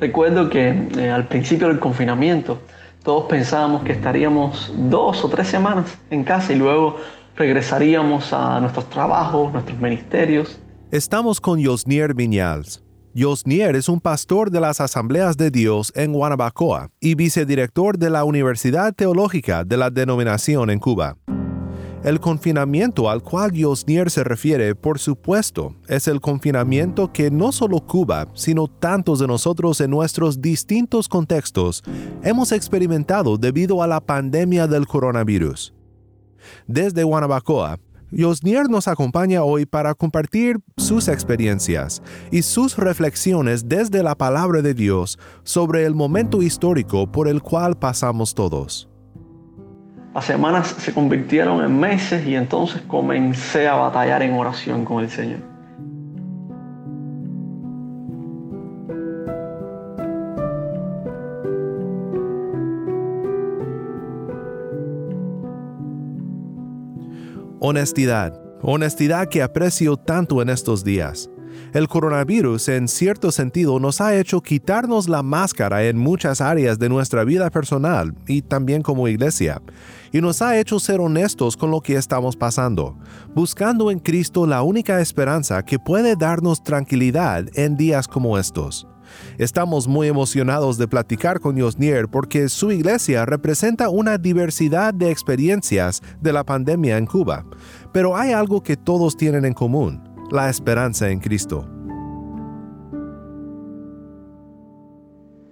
Recuerdo que eh, al principio del confinamiento todos pensábamos que estaríamos dos o tres semanas en casa y luego regresaríamos a nuestros trabajos, nuestros ministerios. Estamos con Josnier Viñals. Josnier es un pastor de las Asambleas de Dios en Guanabacoa y vicedirector de la Universidad Teológica de la denominación en Cuba. El confinamiento al cual Josnier se refiere, por supuesto, es el confinamiento que no solo Cuba, sino tantos de nosotros en nuestros distintos contextos hemos experimentado debido a la pandemia del coronavirus. Desde Guanabacoa, Josnier nos acompaña hoy para compartir sus experiencias y sus reflexiones desde la palabra de Dios sobre el momento histórico por el cual pasamos todos. Las semanas se convirtieron en meses y entonces comencé a batallar en oración con el Señor. Honestidad. Honestidad que aprecio tanto en estos días. El coronavirus en cierto sentido nos ha hecho quitarnos la máscara en muchas áreas de nuestra vida personal y también como iglesia, y nos ha hecho ser honestos con lo que estamos pasando, buscando en Cristo la única esperanza que puede darnos tranquilidad en días como estos. Estamos muy emocionados de platicar con Josnier porque su iglesia representa una diversidad de experiencias de la pandemia en Cuba, pero hay algo que todos tienen en común, la esperanza en Cristo.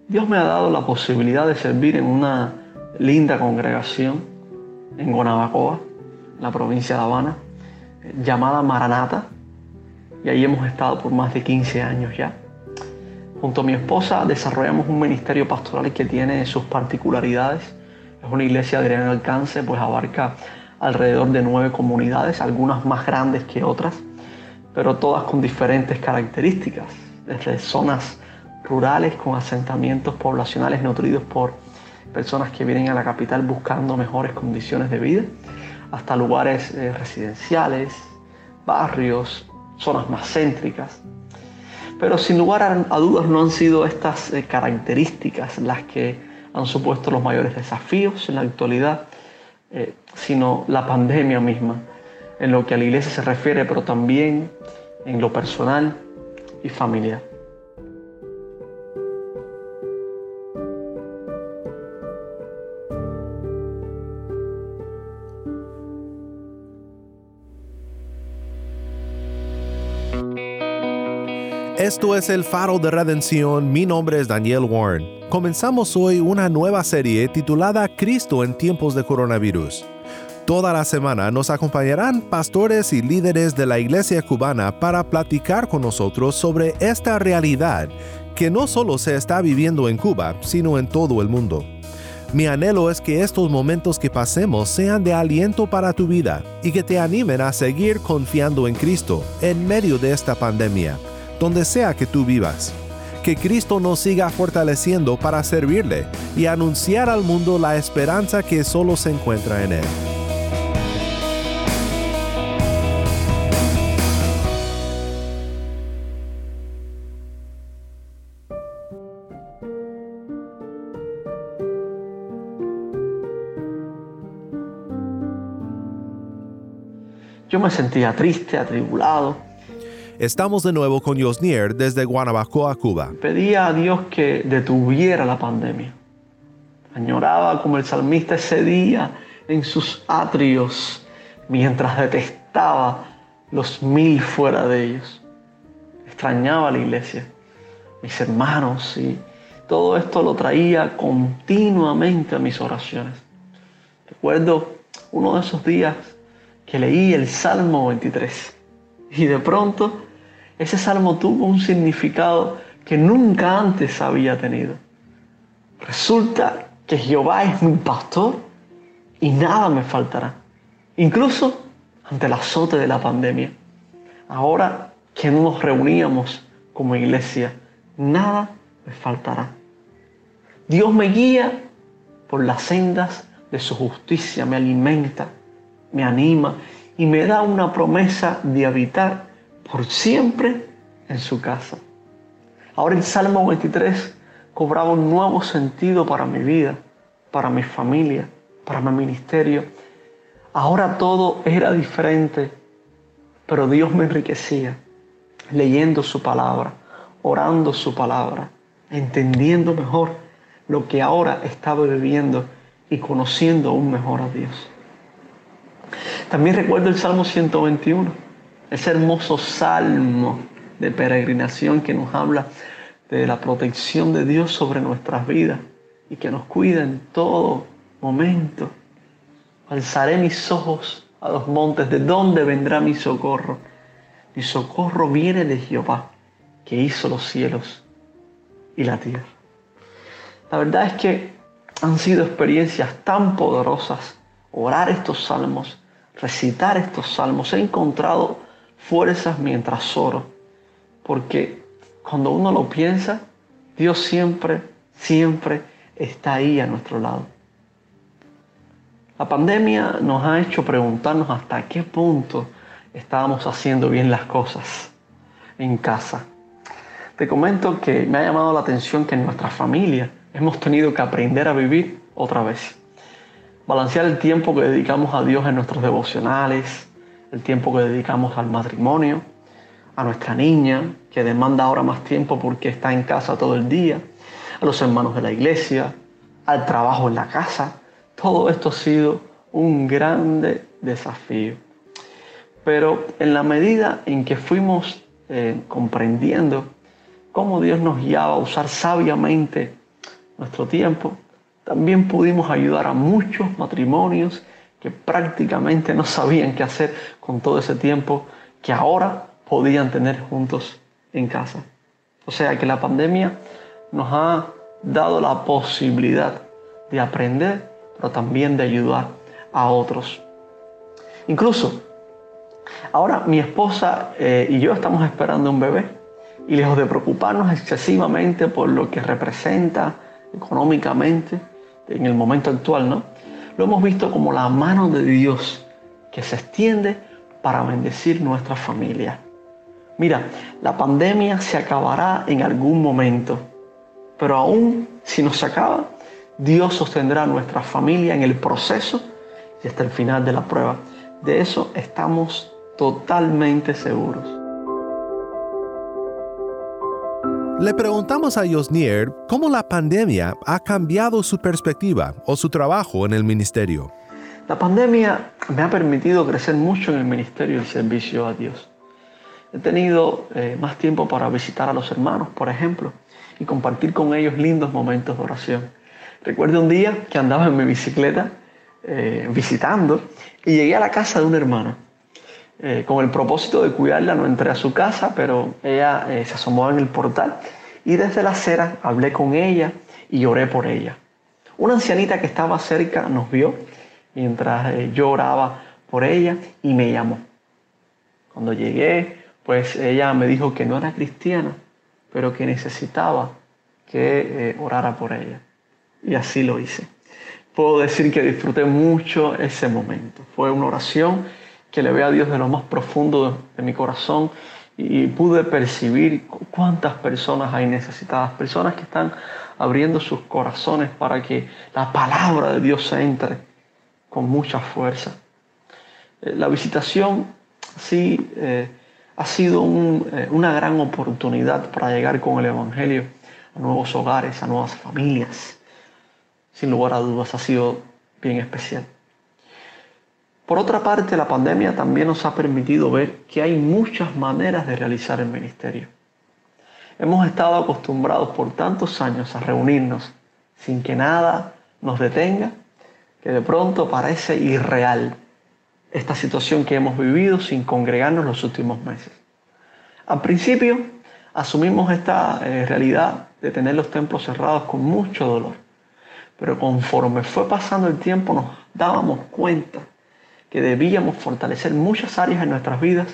Dios me ha dado la posibilidad de servir en una linda congregación en Guanabacoa, la provincia de Habana, llamada Maranata, y ahí hemos estado por más de 15 años ya. Junto a mi esposa desarrollamos un ministerio pastoral que tiene sus particularidades. Es una iglesia de gran alcance, pues abarca alrededor de nueve comunidades, algunas más grandes que otras pero todas con diferentes características, desde zonas rurales con asentamientos poblacionales nutridos por personas que vienen a la capital buscando mejores condiciones de vida, hasta lugares eh, residenciales, barrios, zonas más céntricas. Pero sin lugar a, dudas no han sido estas eh, características las que han supuesto los mayores desafíos en la actualidad, eh, sino la pandemia misma en lo que a la iglesia se refiere, pero también en lo personal y familiar. Esto es el Faro de Redención, mi nombre es Daniel Warren. Comenzamos hoy una nueva serie titulada Cristo en tiempos de coronavirus. Toda la semana nos acompañarán pastores y líderes de la iglesia cubana para platicar con nosotros sobre esta realidad que no solo se está viviendo en Cuba, sino en todo el mundo. Mi anhelo es que estos momentos que pasemos sean de aliento para tu vida y que te animen a seguir confiando en Cristo en medio de esta pandemia, donde sea que tú vivas. Que Cristo nos siga fortaleciendo para servirle y anunciar al mundo la esperanza que solo se encuentra en Él. Yo me sentía triste, atribulado. Estamos de nuevo con Josnier desde Guanabacoa, Cuba. Pedía a Dios que detuviera la pandemia. Añoraba como el salmista ese día en sus atrios mientras detestaba los mil fuera de ellos. Extrañaba la iglesia, mis hermanos y todo esto lo traía continuamente a mis oraciones. Recuerdo uno de esos días que leí el Salmo 23 y de pronto ese salmo tuvo un significado que nunca antes había tenido. Resulta que Jehová es mi pastor y nada me faltará, incluso ante el azote de la pandemia. Ahora que nos reuníamos como iglesia, nada me faltará. Dios me guía por las sendas de su justicia, me alimenta me anima y me da una promesa de habitar por siempre en su casa. Ahora el Salmo 23 cobraba un nuevo sentido para mi vida, para mi familia, para mi ministerio. Ahora todo era diferente, pero Dios me enriquecía leyendo su palabra, orando su palabra, entendiendo mejor lo que ahora estaba viviendo y conociendo aún mejor a Dios. También recuerdo el Salmo 121, ese hermoso salmo de peregrinación que nos habla de la protección de Dios sobre nuestras vidas y que nos cuida en todo momento. Alzaré mis ojos a los montes, ¿de dónde vendrá mi socorro? Mi socorro viene de Jehová, que hizo los cielos y la tierra. La verdad es que han sido experiencias tan poderosas orar estos salmos, recitar estos salmos. He encontrado fuerzas mientras oro, porque cuando uno lo piensa, Dios siempre, siempre está ahí a nuestro lado. La pandemia nos ha hecho preguntarnos hasta qué punto estábamos haciendo bien las cosas en casa. Te comento que me ha llamado la atención que en nuestra familia hemos tenido que aprender a vivir otra vez. Balancear el tiempo que dedicamos a Dios en nuestros devocionales, el tiempo que dedicamos al matrimonio, a nuestra niña, que demanda ahora más tiempo porque está en casa todo el día, a los hermanos de la iglesia, al trabajo en la casa. Todo esto ha sido un grande desafío. Pero en la medida en que fuimos eh, comprendiendo cómo Dios nos guiaba a usar sabiamente nuestro tiempo, también pudimos ayudar a muchos matrimonios que prácticamente no sabían qué hacer con todo ese tiempo que ahora podían tener juntos en casa. O sea que la pandemia nos ha dado la posibilidad de aprender, pero también de ayudar a otros. Incluso, ahora mi esposa eh, y yo estamos esperando un bebé y lejos de preocuparnos excesivamente por lo que representa económicamente en el momento actual, ¿no? Lo hemos visto como la mano de Dios que se extiende para bendecir nuestra familia. Mira, la pandemia se acabará en algún momento, pero aún si no se acaba, Dios sostendrá a nuestra familia en el proceso y hasta el final de la prueba. De eso estamos totalmente seguros. Le preguntamos a Josnier cómo la pandemia ha cambiado su perspectiva o su trabajo en el ministerio. La pandemia me ha permitido crecer mucho en el ministerio y el servicio a Dios. He tenido eh, más tiempo para visitar a los hermanos, por ejemplo, y compartir con ellos lindos momentos de oración. Recuerdo un día que andaba en mi bicicleta eh, visitando y llegué a la casa de una hermana. Eh, con el propósito de cuidarla no entré a su casa, pero ella se asomó en el portal y desde la acera hablé con ella y oré por ella. Una ancianita que estaba cerca nos vio mientras yo oraba por ella y me llamó. Cuando llegué, pues ella me dijo que no era cristiana, pero que necesitaba que eh, orara por ella. Y así lo hice. Puedo decir que disfruté mucho ese momento. Fue una oración que le ve a Dios de lo más profundo de, mi corazón y pude percibir cuántas personas hay necesitadas, personas que están abriendo sus corazones para que la palabra de Dios entre con mucha fuerza. Eh, la visitación, sí, eh, ha sido eh, una gran oportunidad para llegar con el Evangelio a nuevos hogares, a nuevas familias. Sin lugar a dudas ha sido bien especial. Por otra parte, la pandemia también nos ha permitido ver que hay muchas maneras de realizar el ministerio. Hemos estado acostumbrados por tantos años a reunirnos sin que nada nos detenga, que de pronto parece irreal esta situación que hemos vivido sin congregarnos los últimos meses. Al principio asumimos esta eh, realidad de tener los templos cerrados con mucho dolor, pero conforme fue pasando el tiempo nos dábamos cuenta que debíamos fortalecer muchas áreas en nuestras vidas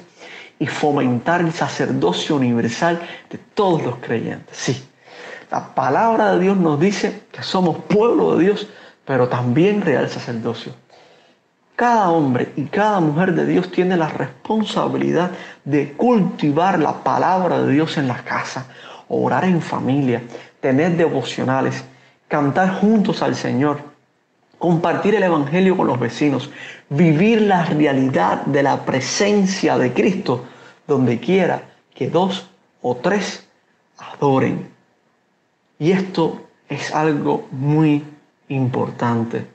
y fomentar el sacerdocio universal de todos los creyentes. Sí, la palabra de Dios nos dice que somos pueblo de Dios, pero también real sacerdocio. Cada hombre y cada mujer de Dios tiene la responsabilidad de cultivar la palabra de Dios en la casa, orar en familia, tener devocionales, cantar juntos al Señor, compartir el Evangelio con los vecinos, vivir la realidad de la presencia de Cristo donde quiera que dos o tres adoren. Y esto es algo muy importante.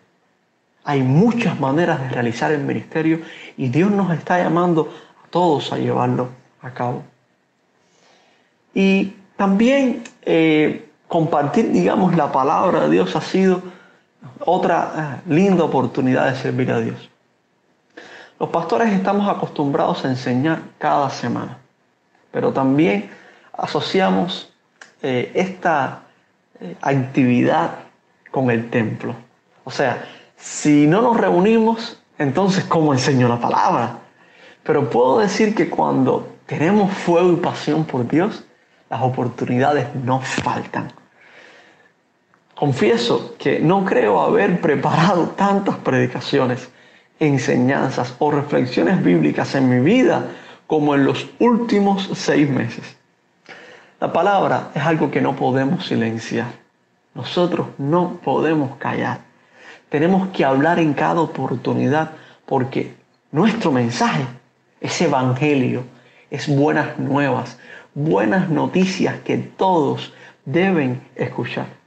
Hay muchas maneras de realizar el ministerio y Dios nos está llamando a todos a llevarlo a cabo. Y también eh, compartir, digamos, la palabra de Dios ha sido otra eh, linda oportunidad de servir a Dios. Los pastores estamos acostumbrados a enseñar cada semana, pero también asociamos eh, esta actividad con el templo. O sea, si no nos reunimos, entonces ¿cómo enseño la palabra? Pero puedo decir que cuando tenemos fuego y pasión por Dios, las oportunidades no faltan. Confieso que no creo haber preparado tantas predicaciones, enseñanzas o reflexiones bíblicas en mi vida como en los últimos seis meses. La palabra es algo que no podemos silenciar. Nosotros no podemos callar. Tenemos que hablar en cada oportunidad porque nuestro mensaje es evangelio, es buenas nuevas, buenas noticias que todos deben escuchar.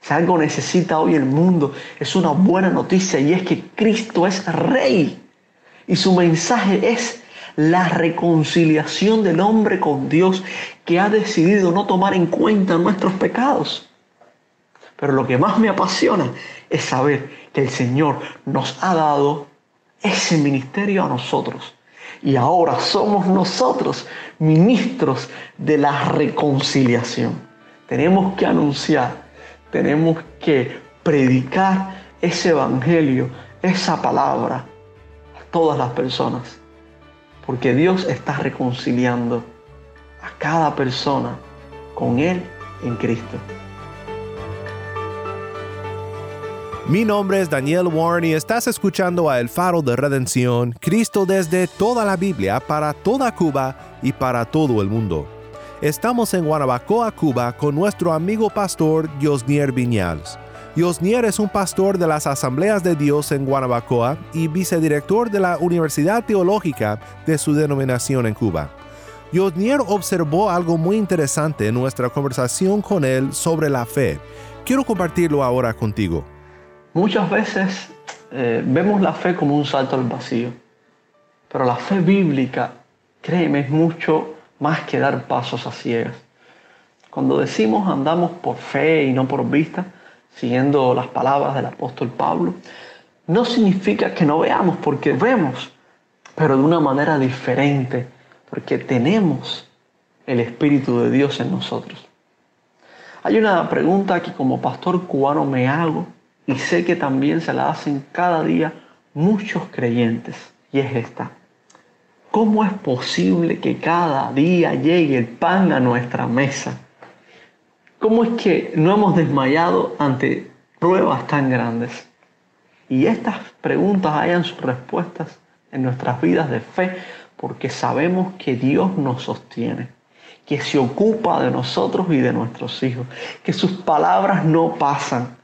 Si algo necesita hoy el mundo, es una buena noticia y es que Cristo es rey. Y su mensaje es la reconciliación del hombre con Dios que ha decidido no tomar en cuenta nuestros pecados. Pero lo que más me apasiona es saber que el Señor nos ha dado ese ministerio a nosotros y ahora somos nosotros ministros de la reconciliación. Tenemos que anunciar, tenemos que predicar ese evangelio, esa palabra a todas las personas. Porque Dios está reconciliando a cada persona con Él en Cristo. Mi nombre es Daniel Warren y estás escuchando a El Faro de Redención, Cristo desde toda la Biblia para toda Cuba y para todo el mundo. Estamos en Guanabacoa, Cuba, con nuestro amigo pastor Josnier Viñals. Josnier es un pastor de las Asambleas de Dios en Guanabacoa y vicedirector de la Universidad Teológica de su denominación en Cuba. Josnier observó algo muy interesante en nuestra conversación con él sobre la fe. Quiero compartirlo ahora contigo. Muchas veces eh, vemos la fe como un salto al vacío, pero la fe bíblica, créeme, es mucho más que dar pasos a ciegas. Cuando decimos andamos por fe y no por vista, siguiendo las palabras del apóstol Pablo, no significa que no veamos, porque vemos, pero de una manera diferente, porque tenemos el Espíritu de Dios en nosotros. Hay una pregunta que como pastor cubano me hago y sé que también se la hacen cada día muchos creyentes. Y es esta. ¿Cómo es posible que cada día llegue el pan a nuestra mesa? ¿Cómo es que no hemos desmayado ante pruebas tan grandes? Y estas preguntas hayan sus respuestas en nuestras vidas de fe porque sabemos que Dios nos sostiene, que se ocupa de nosotros y de nuestros hijos, que sus palabras no pasan,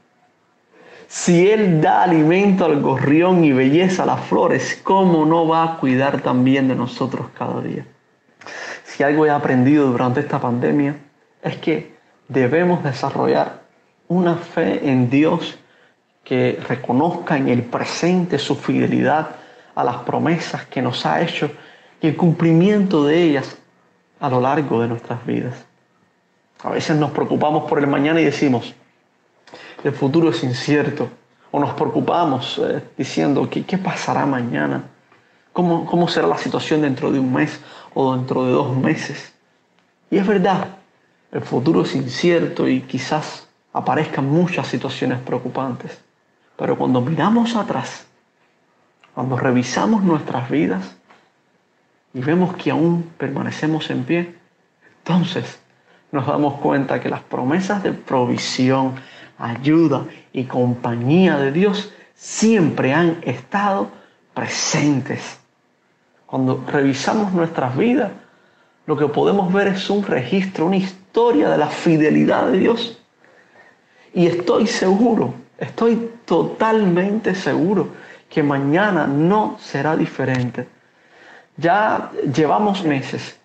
si Él da alimento al gorrión y belleza a las flores, ¿cómo no va a cuidar también de nosotros cada día? Si algo he aprendido durante esta pandemia es que debemos desarrollar una fe en Dios que reconozca en el presente su fidelidad a las promesas que nos ha hecho y el cumplimiento de ellas a lo largo de nuestras vidas. A veces nos preocupamos por el mañana y decimos, el futuro es incierto. O nos preocupamos eh, diciendo que, qué pasará mañana, ¿Cómo, cómo será la situación dentro de un mes o dentro de dos meses. Y es verdad, el futuro es incierto y quizás aparezcan muchas situaciones preocupantes. Pero cuando miramos atrás, cuando revisamos nuestras vidas y vemos que aún permanecemos en pie, entonces nos damos cuenta que las promesas de provisión, ayuda y compañía de Dios siempre han estado presentes. Cuando revisamos nuestras vidas, lo que podemos ver es un registro, una historia de la fidelidad de Dios Y estoy seguro, estoy totalmente seguro que mañana no será diferente. Ya llevamos meses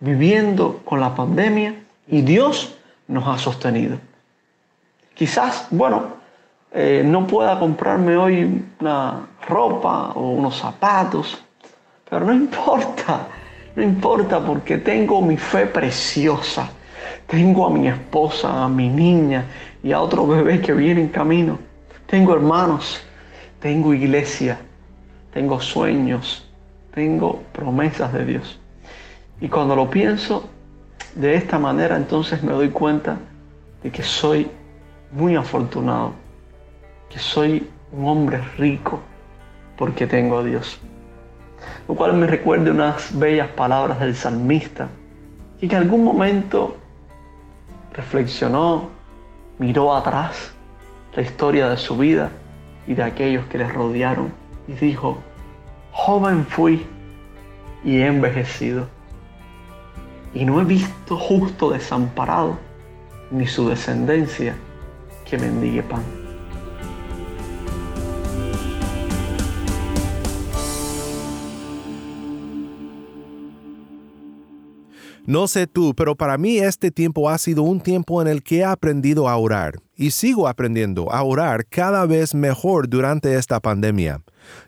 viviendo con la pandemia y Dios nos ha sostenido. Quizás, bueno, eh, no pueda comprarme hoy una ropa o unos zapatos, pero no importa, no importa porque tengo mi fe preciosa, tengo a mi esposa, a mi niña y a otro bebé que viene en camino, tengo hermanos, tengo iglesia, tengo sueños, tengo promesas de Dios. Y cuando lo pienso de esta manera, entonces me doy cuenta de que soy muy afortunado, que soy un hombre rico porque tengo a Dios. Lo cual me recuerda unas bellas palabras del salmista, que en algún momento reflexionó, miró atrás la historia de su vida y de aquellos que le rodearon y dijo, joven fui y he envejecido y no he visto justo desamparado ni su descendencia que mendigue pan. No sé tú, pero para mí este tiempo ha sido un tiempo en el que he aprendido a orar y sigo aprendiendo a orar cada vez mejor durante esta pandemia.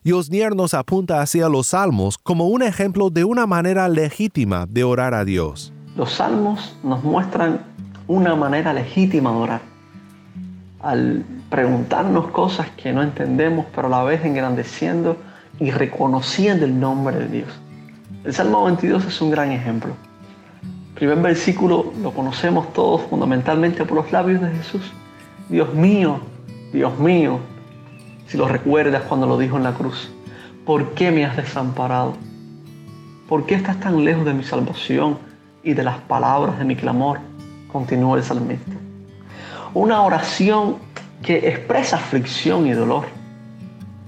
Y Osnier nos apunta hacia los salmos como un ejemplo de una manera legítima de orar a Dios. Los salmos nos muestran una manera legítima de orar. Al preguntarnos cosas que no entendemos, pero a la vez engrandeciendo y reconociendo el nombre de Dios. El Salmo 22 es un gran ejemplo primer versículo lo conocemos todos fundamentalmente por los labios de Jesús. Dios mío, Dios mío, si lo recuerdas cuando lo dijo en la cruz, ¿por qué me has desamparado? ¿Por qué estás tan lejos de mi salvación y de las palabras de mi clamor? Continúa el salmista. Una oración que expresa aflicción y dolor,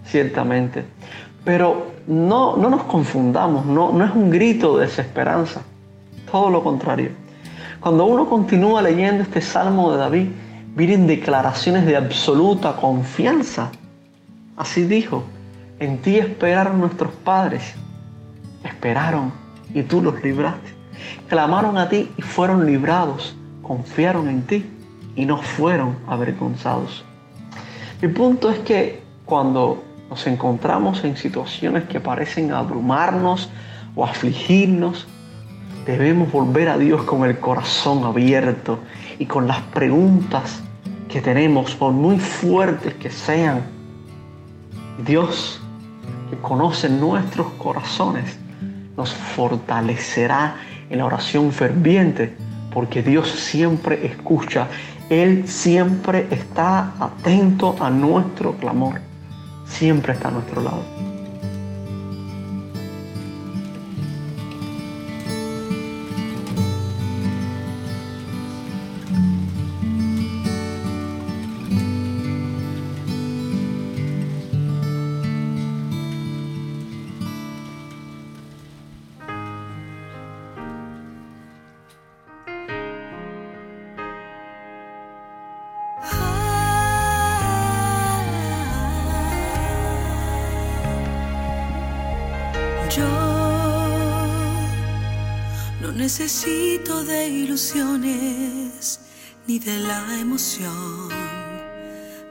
ciertamente, pero no, no nos confundamos, no, no es un grito de desesperanza todo lo contrario. Cuando uno continúa leyendo este salmo de David, vienen declaraciones de absoluta confianza. Así dijo, en ti esperaron nuestros padres. Esperaron y tú los libraste. Clamaron a ti y fueron librados. Confiaron en ti y no fueron avergonzados. Mi punto es que cuando nos encontramos en situaciones que parecen abrumarnos o afligirnos, debemos volver a Dios con el corazón abierto y con las preguntas que tenemos, por muy fuertes que sean. Dios, que conoce nuestros corazones, nos fortalecerá en la oración ferviente, porque Dios siempre escucha, Él siempre está atento a nuestro clamor, siempre está a nuestro lado.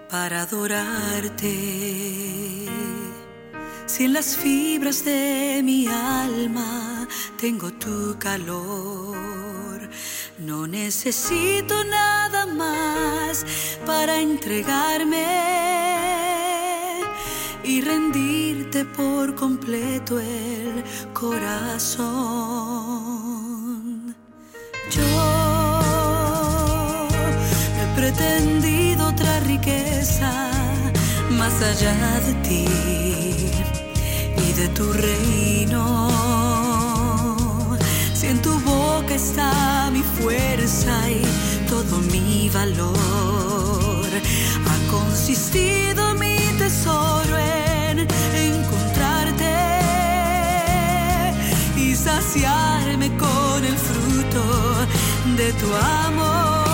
Para adorarte. Si en las fibras de mi alma tengo tu calor, no necesito nada más para entregarme y rendirte por completo el corazón. Yo otra riqueza más allá de ti y de tu reino. Si en tu boca está mi fuerza y todo mi valor, ha consistido mi tesoro en encontrarte y saciarme con el fruto de tu amor.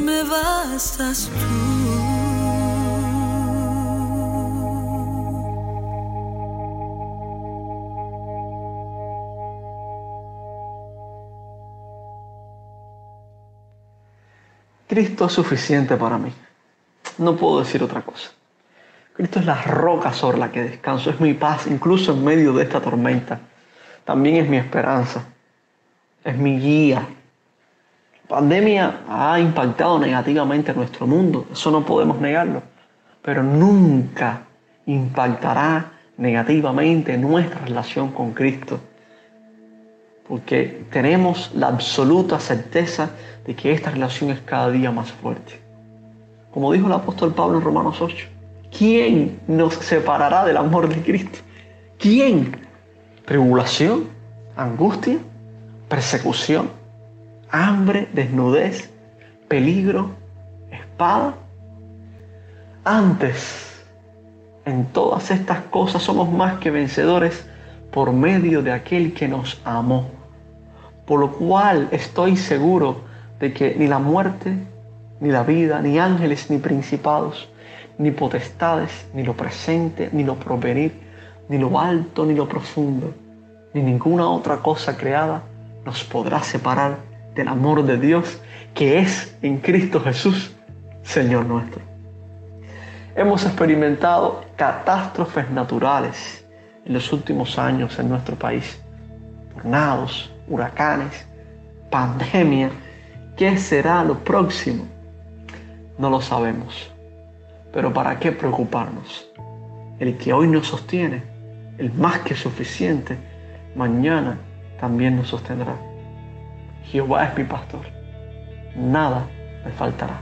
Me bastas tú. Cristo es suficiente para mí. No puedo decir otra cosa. Cristo es la roca sobre la que descanso, es mi paz, incluso en medio de esta tormenta. También es mi esperanza, es mi guía. Pandemia ha impactado negativamente nuestro mundo, eso no podemos negarlo, pero nunca impactará negativamente nuestra relación con Cristo porque tenemos la absoluta certeza de que esta relación es cada día más fuerte. Como dijo el apóstol Pablo en Romanos 8, ¿quién nos separará del amor de Cristo? ¿Quién? ¿Tribulación? ¿Angustia? ¿Persecución? ¿Hambre? ¿Desnudez? ¿Peligro? ¿Espada? Antes, en todas estas cosas somos más que vencedores por medio de aquel que nos amó por lo cual estoy seguro de que ni la muerte, ni la vida, ni ángeles, ni principados, ni potestades, ni lo presente, ni lo provenir, ni lo alto, ni lo profundo, ni ninguna otra cosa creada nos podrá separar del amor de Dios que es en Cristo Jesús, Señor nuestro. Hemos experimentado catástrofes naturales en los últimos años en nuestro país. Tornados, huracanes, pandemia. ¿Qué será lo próximo? No lo sabemos. Pero ¿para qué preocuparnos? El que hoy nos sostiene, el más que suficiente, mañana también nos sostendrá. Jehová es mi pastor. Nada me faltará.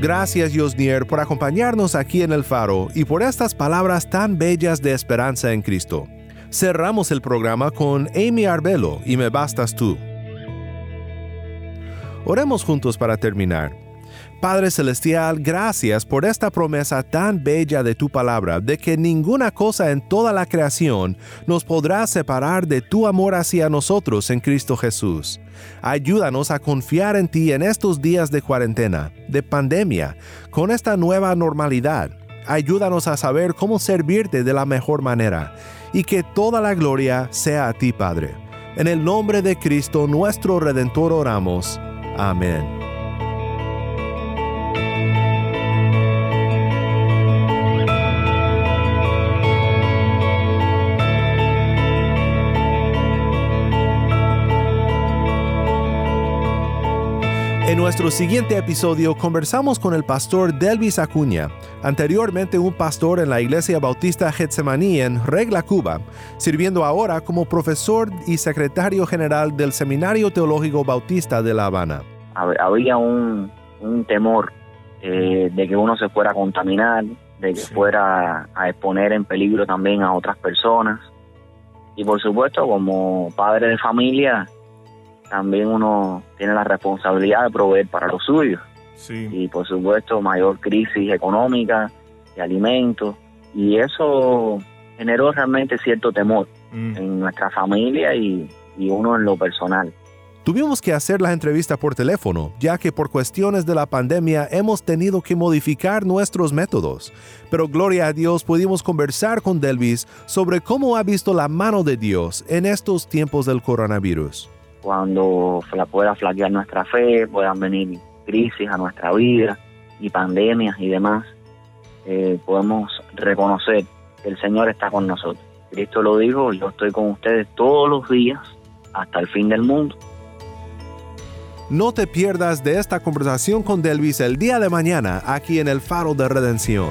Gracias, Yosnier, por acompañarnos aquí en el Faro y por estas palabras tan bellas de esperanza en Cristo. Cerramos el programa con Amy Arbelo y Me Bastas Tú. Oremos juntos para terminar. Padre Celestial, gracias por esta promesa tan bella de tu palabra, de que ninguna cosa en toda la creación nos podrá separar de tu amor hacia nosotros en Cristo Jesús. Ayúdanos a confiar en ti en estos días de cuarentena, de pandemia, con esta nueva normalidad. Ayúdanos a saber cómo servirte de la mejor manera y que toda la gloria sea a ti, Padre. En el nombre de Cristo nuestro Redentor oramos. Amén. En nuestro siguiente episodio conversamos con el pastor Delvis Acuña, anteriormente un pastor en la Iglesia Bautista Getsemaní en Regla, Cuba, sirviendo ahora como profesor y secretario general del Seminario Teológico Bautista de La Habana. Había un, un temor eh, de que uno se fuera a contaminar, de que Sí. fuera a exponer en peligro también a otras personas. Y por supuesto, como padre de familia, también uno tiene la responsabilidad de proveer para los suyos. Sí. Y por supuesto, mayor crisis económica, de alimentos, y eso generó realmente cierto temor Mm. en nuestra familia y, y uno en lo personal. Tuvimos que hacer la entrevista por teléfono, ya que por cuestiones de la pandemia hemos tenido que modificar nuestros métodos. Pero gloria a Dios pudimos conversar con Delvis sobre cómo ha visto la mano de Dios en estos tiempos del coronavirus. Cuando fla- pueda flaquear nuestra fe, puedan venir crisis a nuestra vida y pandemias y demás, eh, podemos reconocer que el Señor está con nosotros. Cristo lo dijo, yo estoy con ustedes todos los días hasta el fin del mundo. No te pierdas de esta conversación con Delvis el día de mañana aquí en el Faro de Redención.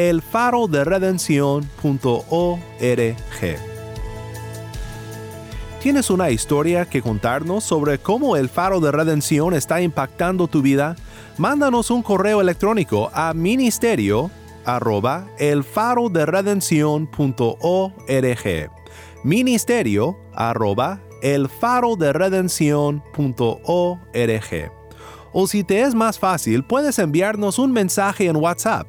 elfaroderedencion.org. ¿Tienes una historia que contarnos sobre cómo el faro de redención está impactando tu vida? Mándanos un correo electrónico a ministerio arroba elfaroderedencion.org. Ministerio arroba elfaroderedencion.org. O si te es más fácil, puedes enviarnos un mensaje en WhatsApp.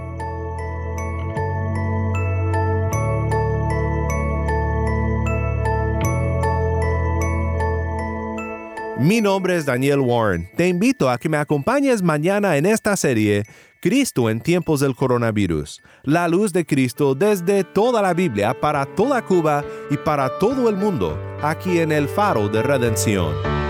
Mi nombre es Daniel Warren. Te invito a que me acompañes mañana en esta serie Cristo en tiempos del coronavirus. La luz de Cristo desde toda la Biblia para toda Cuba y para todo el mundo, aquí en el Faro de Redención.